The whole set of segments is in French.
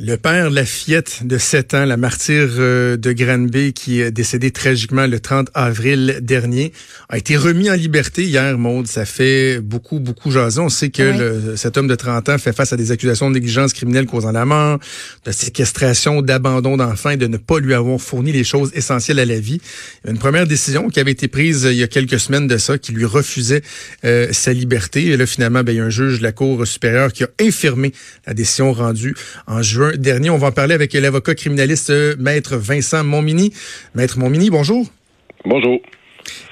Le père la fillette de 7 ans, la martyre euh, de Granby, qui est décédée tragiquement le 30 avril dernier, a été remis en liberté hier, Maude. Ça fait beaucoup, beaucoup jaser. On sait que le, cet homme de 30 ans fait face à des accusations de négligence criminelle causant la mort, de séquestration, d'abandon d'enfants et de ne pas lui avoir fourni les choses essentielles à la vie. Une première décision qui avait été prise il y a quelques semaines de ça, qui lui refusait euh, sa liberté. Et là, finalement, ben, il y a un juge de la Cour supérieure qui a infirmé la décision rendue en juin dernier. On va en parler avec l'avocat criminaliste euh, Maître Vincent Montmini. Maître Montmini, bonjour. Bonjour.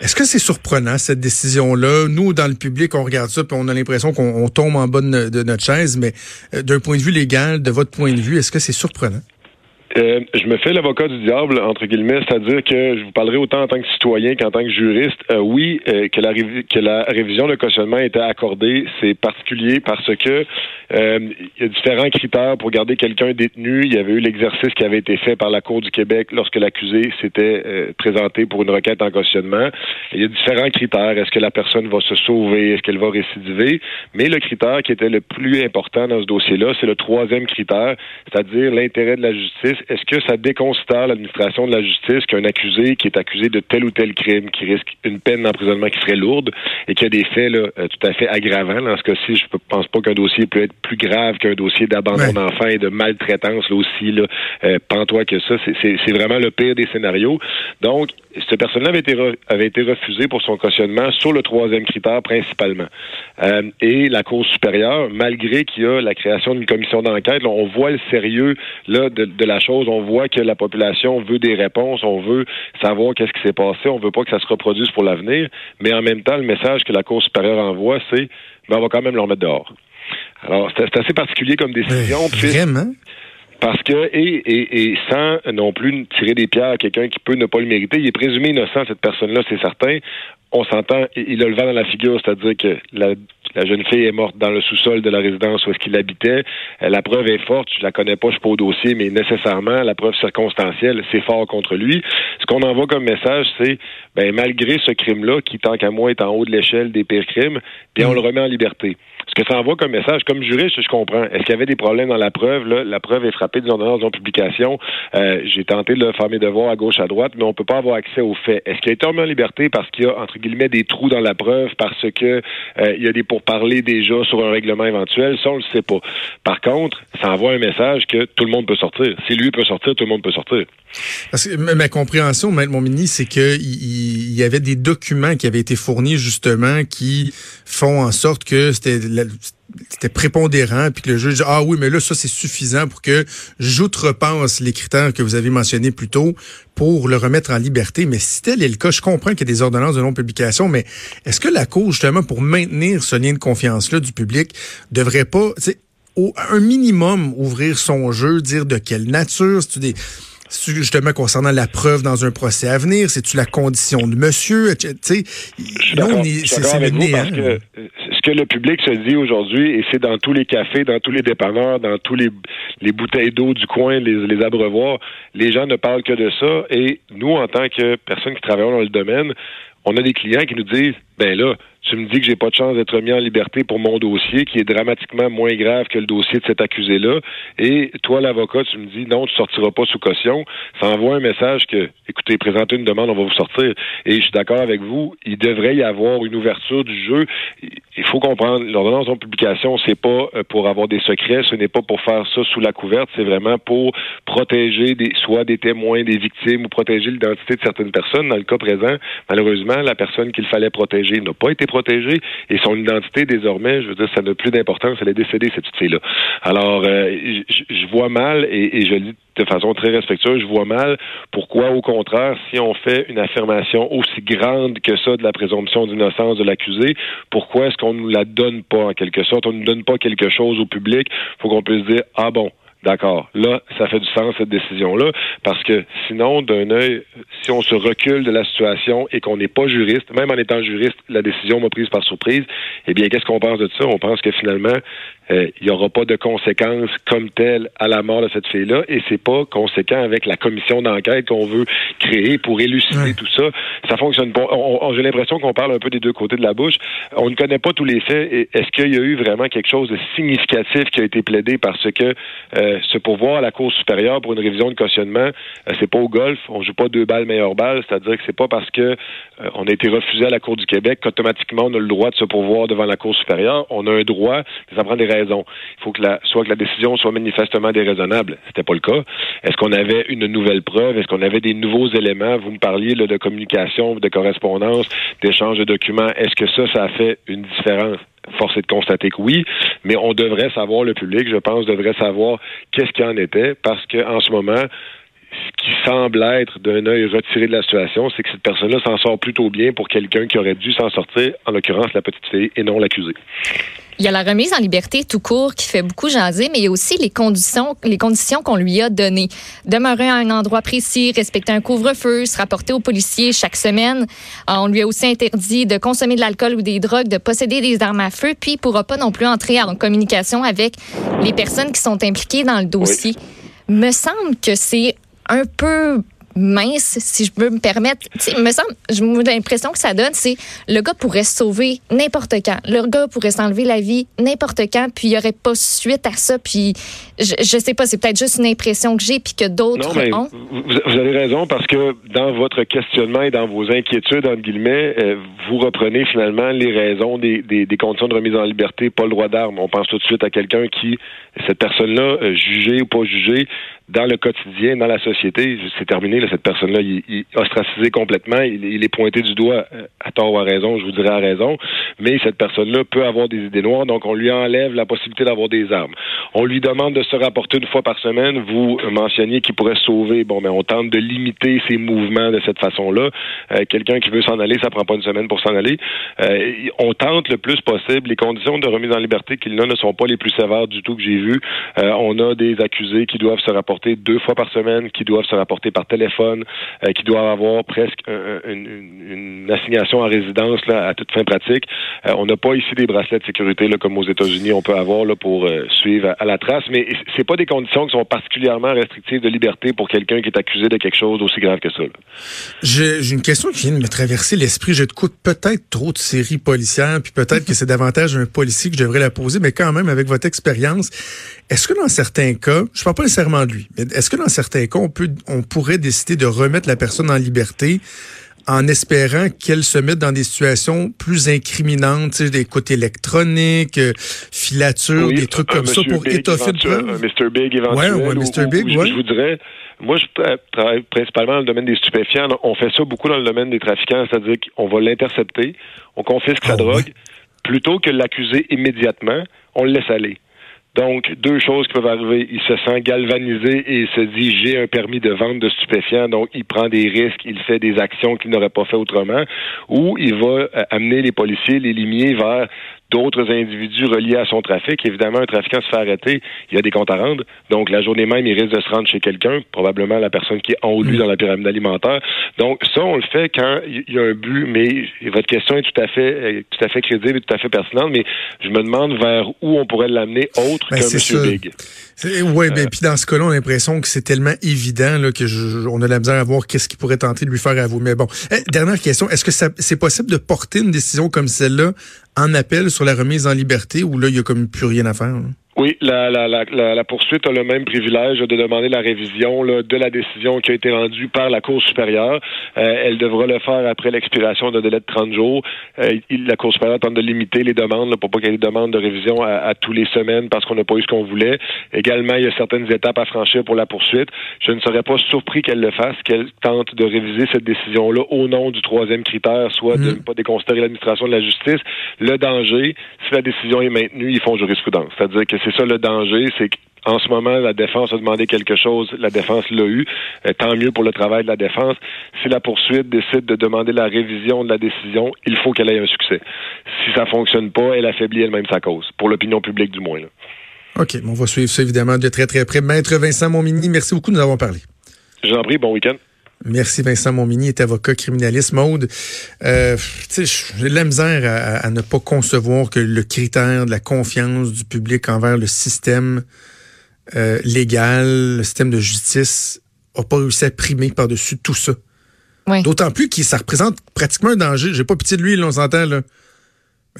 Est-ce que c'est surprenant, cette décision-là? Nous, dans le public, on regarde ça, puis on a l'impression qu'on tombe en bas de, notre chaise, mais euh, d'un point de vue légal, de votre point de vue, est-ce que c'est surprenant? Euh, je me fais l'avocat du diable, entre guillemets, c'est-à-dire que je vous parlerai autant en tant que citoyen qu'en tant que juriste. Euh, oui, euh, que, la que la révision de cautionnement était accordée, c'est particulier parce que il y a différents critères pour garder quelqu'un détenu. Il y avait eu l'exercice qui avait été fait par la Cour du Québec lorsque l'accusé s'était présenté pour une requête en cautionnement. Il y a différents critères. Est-ce que la personne va se sauver? Est-ce qu'elle va récidiver? Mais le critère qui était le plus important dans ce dossier-là, c'est le troisième critère, c'est-à-dire l'intérêt de la justice est-ce que ça déconsidère l'administration de la justice qu'un accusé qui est accusé de tel ou tel crime, qui risque une peine d'emprisonnement qui serait lourde et qui a des faits là, euh, tout à fait aggravants, dans ce cas-ci, je ne pense pas qu'un dossier peut être plus grave qu'un dossier d'abandon d'enfant et de maltraitance, là aussi, là, euh, pantois que ça, c'est vraiment le pire des scénarios. Donc, cette personne-là avait été, avait été refusée pour son cautionnement sur le troisième critère principalement. Euh, et la Cour supérieure, malgré qu'il y a la création d'une commission d'enquête, on voit le sérieux là, de, de, la chose, on voit que la population veut des réponses, on veut savoir qu'est-ce qui s'est passé, on veut pas que ça se reproduise pour l'avenir, mais en même temps, le message que la Cour supérieure envoie, c'est ben, on va quand même le remettre dehors. Alors, c'est assez particulier comme décision. vraiment? Parce que, et, et, et sans non plus tirer des pierres à quelqu'un qui peut ne pas le mériter, il est présumé innocent, cette personne-là, c'est certain. On s'entend, il a le vent dans la figure, c'est-à-dire que la, jeune fille est morte dans le sous-sol de la résidence où est-ce qu'il habitait. Euh, la preuve est forte, je la connais pas, je suis pas au dossier, mais nécessairement, la preuve circonstancielle, c'est fort contre lui. Ce qu'on envoie comme message, c'est, ben, malgré ce crime-là, qui, tant qu'à moi, est en haut de l'échelle des pires crimes, bien, on le remet en liberté. Ce que ça envoie comme message, comme juriste, je comprends. Est-ce qu'il y avait des problèmes dans la preuve? La preuve est frappée des ordonnances de publication. Euh, J'ai tenté de faire mes devoirs à gauche, à droite, mais on peut pas avoir accès aux faits. Est-ce qu'il a été en liberté parce qu'il y a, entre guillemets, des trous dans la preuve, parce que euh, il y a des pourparlers déjà sur un règlement éventuel? Ça, on le sait pas. Par contre, ça envoie un message que tout le monde peut sortir. Si lui peut sortir, tout le monde peut sortir. Parce que ma compréhension, mon mini, c'est qu'il il y avait des documents qui avaient été fournis justement qui font en sorte que c'était c'était prépondérant, puis que le juge dit, ah oui, mais là, ça, c'est suffisant pour que j'outrepasse les critères que vous avez mentionnés plus tôt pour le remettre en liberté. Mais si tel est le cas, je comprends qu'il y a des ordonnances de non-publication, mais est-ce que la Cour, justement, pour maintenir ce lien de confiance-là du public, devrait pas, au un minimum, ouvrir son jeu, dire de quelle nature, c'est des c'est justement concernant la preuve dans un procès à venir, c'est-tu la condition de monsieur, tu sais, c'est le néant. que ce que le public se dit aujourd'hui, et c'est dans tous les cafés, dans tous les dépanneurs, dans tous les, les bouteilles d'eau du coin, les, abreuvoirs, les gens ne parlent que de ça, et nous, en tant que personnes qui travaillent dans le domaine, on a des clients qui nous disent, ben là, tu me dis que j'ai pas de chance d'être mis en liberté pour mon dossier, qui est dramatiquement moins grave que le dossier de cet accusé-là. Et toi, l'avocat, tu me dis non, tu sortiras pas sous caution. Ça envoie un message que, écoutez, présentez une demande, on va vous sortir. Et je suis d'accord avec vous, il devrait y avoir une ouverture du jeu. Il faut comprendre, l'ordonnance de publication, c'est pas euh, pour avoir des secrets, ce n'est pas pour faire ça sous la couverte, c'est vraiment pour protéger des, soit des témoins, des victimes ou protéger l'identité de certaines personnes. Dans le cas présent, malheureusement, la personne qu'il fallait protéger n'a pas été protégée et son identité désormais, je veux dire, ça n'a plus d'importance. Elle est décédée cette fille-là. Alors, euh, je vois mal et, et je le dis de façon très respectueuse, je vois mal pourquoi, au contraire, si on fait une affirmation aussi grande que ça de la présomption d'innocence de l'accusé, pourquoi est-ce qu'on ne nous la donne pas en quelque sorte? On ne donne pas quelque chose au public. Faut qu'on puisse dire, ah bon, D'accord. Là, ça fait du sens, cette décision-là, parce que sinon, d'un œil, si on se recule de la situation et qu'on n'est pas juriste, même en étant juriste, la décision m'a prise par surprise, eh bien, qu'est-ce qu'on pense de ça? On pense que finalement, il n'y aura pas de conséquences comme telles à la mort de cette fille-là, et c'est pas conséquent avec la commission d'enquête qu'on veut créer pour élucider tout ça. Ça fonctionne pas. J'ai l'impression qu'on parle un peu des deux côtés de la bouche. On ne connaît pas tous les faits. Est-ce qu'il y a eu vraiment quelque chose de significatif qui a été plaidé parce que euh, ce pouvoir à la Cour supérieure pour une révision de cautionnement, euh, c'est pas au golf, on joue pas deux balles meilleure balle, c'est-à-dire que c'est pas parce que euh, on a été refusé à la Cour du Québec qu'automatiquement on a le droit de se pourvoir devant la Cour supérieure. On a un droit, mais ça prend des Il faut que la, soit que la décision soit manifestement déraisonnable. C'était pas le cas. Est-ce qu'on avait une nouvelle preuve? Est-ce qu'on avait des nouveaux éléments? Vous me parliez de communication, de correspondance, d'échange de documents. Est-ce que ça, ça a fait une différence? Force est de constater que oui, mais on devrait savoir, le public, je pense, devrait savoir qu'est-ce qu'il en était, parce qu'en ce moment, ce qui semble être d'un œil retiré de la situation, c'est que cette personne-là s'en sort plutôt bien pour quelqu'un qui aurait dû s'en sortir, en l'occurrence la petite fille, et non l'accusé. Il y a la remise en liberté tout court qui fait beaucoup jaser, mais il y a aussi les conditions, les conditions qu'on lui a données. Demeurer à un endroit précis, respecter un couvre-feu, se rapporter aux policiers chaque semaine. Euh, on lui a aussi interdit de consommer de l'alcool ou des drogues, de posséder des armes à feu, puis il pourra pas non plus entrer en communication avec les personnes qui sont impliquées dans le dossier. Me semble que c'est un peu mince, si je peux me permettre. me semble, j'ai l'impression que ça donne, c'est le gars pourrait se sauver n'importe quand. Le gars pourrait s'enlever la vie n'importe quand, puis il n'y aurait pas suite à ça. Puis je, je sais pas, c'est peut-être juste une impression que j'ai, puis que d'autres ont. Vous, avez raison parce que dans votre questionnement et dans vos inquiétudes, entre guillemets, euh, vous reprenez finalement les raisons des, des, des, conditions de remise en liberté, pas le droit d'armes. On pense tout de suite à quelqu'un qui, cette personne-là, euh, jugée ou pas jugée, dans le quotidien, dans la société, c'est terminé. cette personne-là, il, est ostracisé complètement. Il, est pointé du doigt euh, à tort ou à raison, je vous dirais à raison. Mais cette personne-là peut avoir des idées noires, donc on lui enlève la possibilité d'avoir des armes. On lui demande de se rapporter une fois par semaine. Vous mentionniez qu'il pourrait sauver. Bon, mais on tente de limiter ses mouvements de cette façon-là. Euh, quelqu'un qui veut s'en aller, ça prend pas une semaine pour s'en aller. Euh, on tente le plus possible. Les conditions de remise en liberté qu'il a ne sont pas les plus sévères du tout que j'ai vues. on a des accusés qui doivent se rapporter deux fois par semaine, qui doivent se rapporter par téléphone, euh, qui doivent avoir presque une, assignation en résidence là, à toute fin pratique. Euh, on n'a pas ici des bracelets de sécurité là, comme aux États-Unis on peut avoir là, pour euh, suivre à, la trace, mais c'est pas des conditions qui sont particulièrement restrictives de liberté pour quelqu'un qui est accusé de quelque chose d'aussi grave que ça. J'ai une question qui vient de me traverser l'esprit. Je te coûte peut-être trop de séries policières, puis peut-être que c'est davantage un policier que je devrais la poser, mais quand même, avec votre expérience, est-ce que dans certains cas, je parle pas nécessairement de lui, est-ce que dans certains cas, on peut, on pourrait décider de remettre la personne en liberté en espérant qu'elle se mette dans des situations plus incriminantes, des côtés électroniques, euh, filatures, des trucs comme ça pour étoffer le. Mr. Big éventuel. Ouais, ouais, Mr. Big, ouais. Je vous dirais, moi, je travaille principalement dans le domaine des stupéfiants. On fait ça beaucoup dans le domaine des trafiquants, c'est-à-dire qu'on va l'intercepter, on confisque sa ah, drogue, plutôt que l'accuser immédiatement, on le laisse aller. Donc, deux choses qui peuvent arriver. Il se sent galvanisé et il se dit j'ai un permis de vente de stupéfiants, donc il prend des risques, il fait des actions qu'il n'aurait pas fait autrement, ou il va euh, amener les policiers, les limiers vers d'autres individus reliés à son trafic. Évidemment, un trafiquant se fait arrêter, il y a des comptes à rendre. Donc, la journée même, il risque de se rendre chez quelqu'un, probablement la personne qui est en haut de lui dans la pyramide alimentaire. Donc, ça, on le fait quand il y a un but, mais votre question est tout à fait, tout à fait crédible et tout à fait pertinente, mais je me demande vers où on pourrait l'amener autre ben, que M. Big. Oui, ben, euh. puis dans ce cas-là, on a l'impression que c'est tellement évident là, que je, on a la misère à voir qu'est-ce qui pourrait tenter de lui faire à vous. Mais bon, eh, dernière question, est-ce que c'est possible de porter une décision comme celle-là en appel sur la remise en liberté ou là, il y a comme plus rien à faire? Oui, la, la, la, la, poursuite a le même privilège de demander la révision là, de la décision qui a été rendue par la Cour supérieure. Euh, elle devra le faire après l'expiration d'un délai de 30 jours. Euh, la Cour supérieure tente de limiter les demandes là, pour pas qu'il y ait des demandes de révision à, à tous les semaines parce qu'on n'a pas eu ce qu'on voulait. Également, il y a certaines étapes à franchir pour la poursuite. Je ne serais pas surpris qu'elle le fasse, qu'elle tente de réviser cette décision-là au nom du troisième critère, soit de ne mm. pas déconsidérer l'administration de la justice. Le danger, si la décision est maintenue, ils font jurisprudence. C'est-à-dire que c'est ça le danger, c'est qu'en ce moment, la défense a demandé quelque chose, la défense l'a eu. Euh, tant mieux pour le travail de la défense. Si la poursuite décide de demander la révision de la décision, il faut qu'elle ait un succès. Si ça fonctionne pas, elle affaiblit elle-même sa cause, pour l'opinion publique du moins. OK, on va suivre ça évidemment de très très près. Maître Vincent Montmini, merci beaucoup de nous avoir parlé. Je vous en prie, bon week-end. Merci Vincent Montmini, est avocat criminaliste. Maude, euh, j'ai de la misère à, à, ne pas concevoir que le critère de la confiance du public envers le système euh, légal, le système de justice, n'a pas réussi à primer par-dessus tout ça. D'autant plus que ça représente pratiquement un danger. J'ai pas pitié de lui, on s'entend. Là.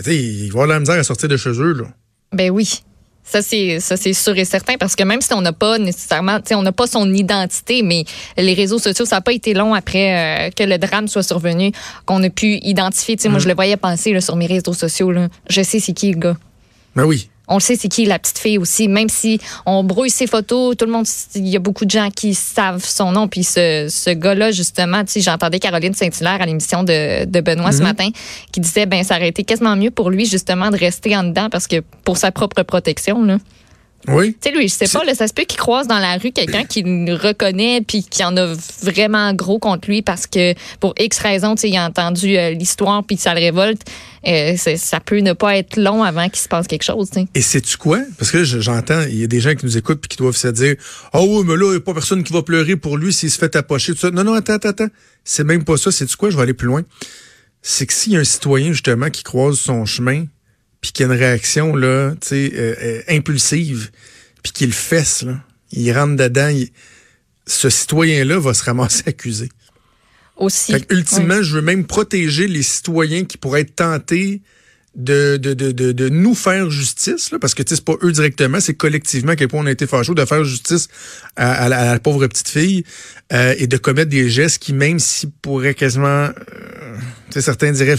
Mais il va avoir la misère à sortir de chez eux. Là. Ben oui. Ça c'est ça c'est sûr et certain parce que même si on n'a pas nécessairement, on n'a pas son identité, mais les réseaux sociaux, ça n'a pas été long après euh, que le drame soit survenu qu'on a pu identifier. Moi, mm. je le voyais passer là, sur mes réseaux sociaux. Là. Je sais c'est qui le gars. Ben oui on le sait, c'est qui la petite fille aussi. Même si on brouille ses photos, tout le monde, il y a beaucoup de gens qui savent son nom. Puis ce, ce gars-là, justement, tu sais, j'entendais Caroline Saint-Hilaire à l'émission de, de Benoît ce mhm. matin, qui disait, ben, ça aurait été quasiment mieux pour lui, justement, de rester en dedans parce que pour sa propre protection, là. Oui. Tu sais, lui, je sais pas, là, ça se peut qu'il croise dans la rue quelqu'un qui le reconnaît puis qui en a vraiment gros contre lui parce que pour X raisons, tu sais, il a entendu euh, l'histoire puis ça le révolte. Euh, ça peut ne pas être long avant qu'il se passe quelque chose. T'sais. Et sais-tu quoi? Parce que j'entends, il y a des gens qui nous écoutent puis qui doivent se dire Ah oh, oui, mais là, il n'y a pas personne qui va pleurer pour lui s'il se fait tapocher. Tout ça. Non, non, attends, attends, attends. C'est même pas ça. Sais-tu quoi? Je vais aller plus loin. C'est que s'il y a un citoyen, justement, qui croise son chemin puis qu'il y a une réaction là, tu sais, euh, euh, impulsive, puis qu'il fesse là, il rentre dedans, ce citoyen-là va se ramasser accusé. Aussi. ultimement, je veux même protéger les citoyens qui pourraient être tentés de, de, de, de, nous faire justice, là, parce que c'est pas eux directement, c'est collectivement à quel point on a été fâchés de faire justice à, la, pauvre petite fille euh, et de commettre des gestes qui, même s'ils pourraient quasiment, certains diraient euh,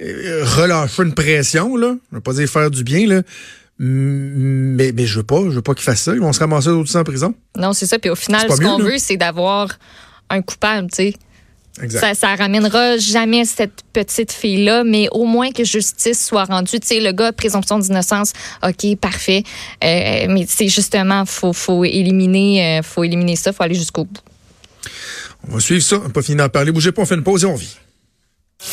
relâcher une pression, là. Je veux pas dire faire du bien, là. Mais, mais je veux pas, je veux pas qu'ils fassent ça. Ils vont se ramasser d'autres en prison. Non, c'est ça. Puis au final, ce qu'on veut, c'est d'avoir un coupable, tu sais. Ça, ça ramènera jamais cette petite fille-là, mais au moins que justice soit rendue. Tu sais, le gars, présomption d'innocence, OK, parfait. Euh, mais c'est justement, faut, faut éliminer, euh, faut éliminer ça, faut aller jusqu'au bout. On va suivre ça. On pas fini d'en parler. Bougez pas, on fait une pause et on vit.